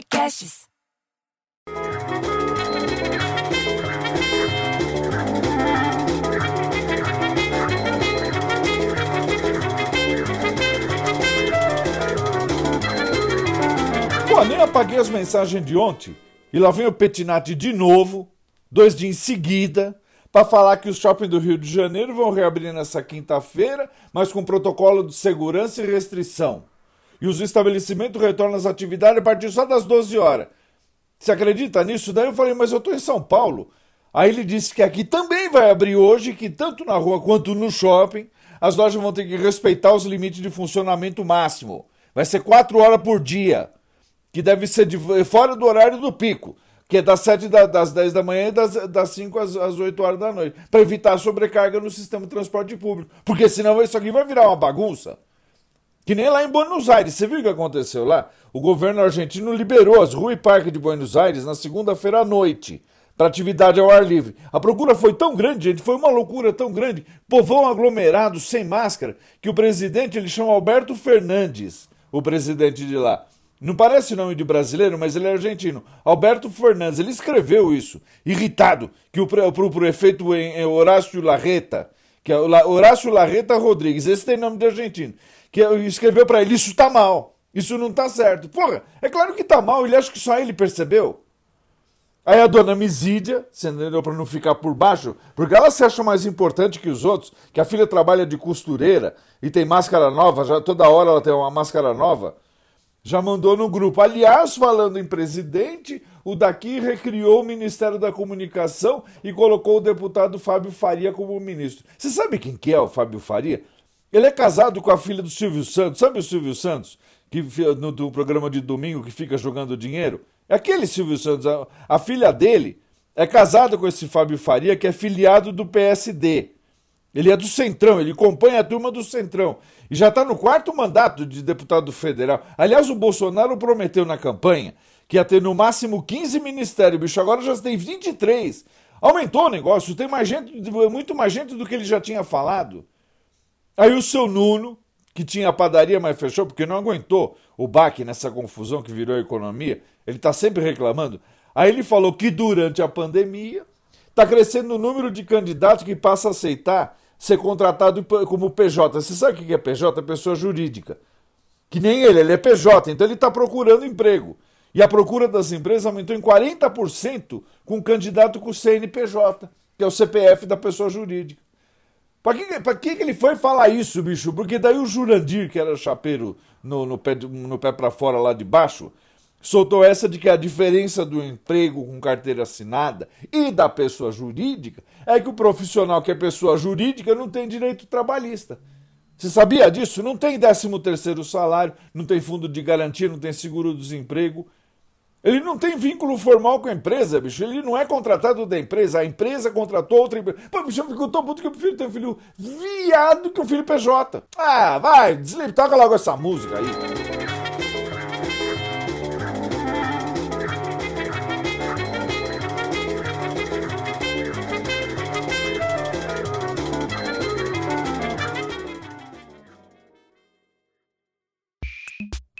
Podcasts. Pô, nem apaguei as mensagens de ontem. E lá vem o Petinati de novo, dois dias em seguida, para falar que os shoppings do Rio de Janeiro vão reabrir nessa quinta-feira, mas com protocolo de segurança e restrição. E os estabelecimentos retornam às atividades a partir só das 12 horas. Você acredita nisso? Daí eu falei, mas eu estou em São Paulo. Aí ele disse que aqui também vai abrir hoje, que tanto na rua quanto no shopping, as lojas vão ter que respeitar os limites de funcionamento máximo. Vai ser 4 horas por dia, que deve ser de, fora do horário do pico que é das 7 da, das 10 da manhã e das, das 5 às, às 8 horas da noite, para evitar sobrecarga no sistema de transporte público. Porque senão isso aqui vai virar uma bagunça. Que nem lá em Buenos Aires. Você viu o que aconteceu lá? O governo argentino liberou as ruas e parques de Buenos Aires na segunda-feira à noite para atividade ao ar livre. A procura foi tão grande, gente, foi uma loucura tão grande, povão aglomerado, sem máscara, que o presidente ele chama Alberto Fernandes, o presidente de lá. Não parece nome de brasileiro, mas ele é argentino. Alberto Fernandes, ele escreveu isso, irritado, que o, pro, prefeito em, Horácio Larreta, que é Horácio Larreta Rodrigues, esse tem nome de argentino, que escreveu para ele, isso tá mal, isso não tá certo. Porra, é claro que tá mal, ele acha que só ele percebeu. Aí a dona Misídia, você entendeu, para não ficar por baixo, porque ela se acha mais importante que os outros, que a filha trabalha de costureira e tem máscara nova, já toda hora ela tem uma máscara nova. Já mandou no grupo. Aliás, falando em presidente, o daqui recriou o Ministério da Comunicação e colocou o deputado Fábio Faria como ministro. Você sabe quem que é o Fábio Faria? Ele é casado com a filha do Silvio Santos. Sabe o Silvio Santos? Que no, programa de domingo que fica jogando dinheiro? É aquele Silvio Santos. A, a filha dele é casada com esse Fábio Faria, que é filiado do PSD. Ele é do Centrão, ele acompanha a turma do Centrão. E já está no quarto mandato de deputado federal. Aliás, o Bolsonaro prometeu na campanha que ia ter no máximo 15 ministérios, bicho. Agora já tem 23. Aumentou o negócio, tem mais gente, muito mais gente do que ele já tinha falado. Aí o seu Nuno, que tinha a padaria, mas fechou porque não aguentou o baque nessa confusão que virou a economia, ele está sempre reclamando. Aí ele falou que durante a pandemia está crescendo o número de candidatos que passa a aceitar ser contratado como PJ. Você sabe o que é PJ? É pessoa jurídica. Que nem ele, ele é PJ, então ele está procurando emprego. E a procura das empresas aumentou em 40% com candidato com CNPJ, que é o CPF da pessoa jurídica. Para que, que ele foi falar isso, bicho? Porque daí o Jurandir, que era chapeiro no, no pé, no pé para fora lá de baixo, soltou essa de que a diferença do emprego com carteira assinada e da pessoa jurídica é que o profissional que é pessoa jurídica não tem direito trabalhista. Você sabia disso? Não tem 13 terceiro salário, não tem fundo de garantia, não tem seguro-desemprego. Ele não tem vínculo formal com a empresa, bicho. Ele não é contratado da empresa. A empresa contratou outra empresa. Pô, bicho, eu fico tão puto que eu prefiro ter um filho viado que um filho PJ. Ah, vai, desliga, toca logo essa música aí.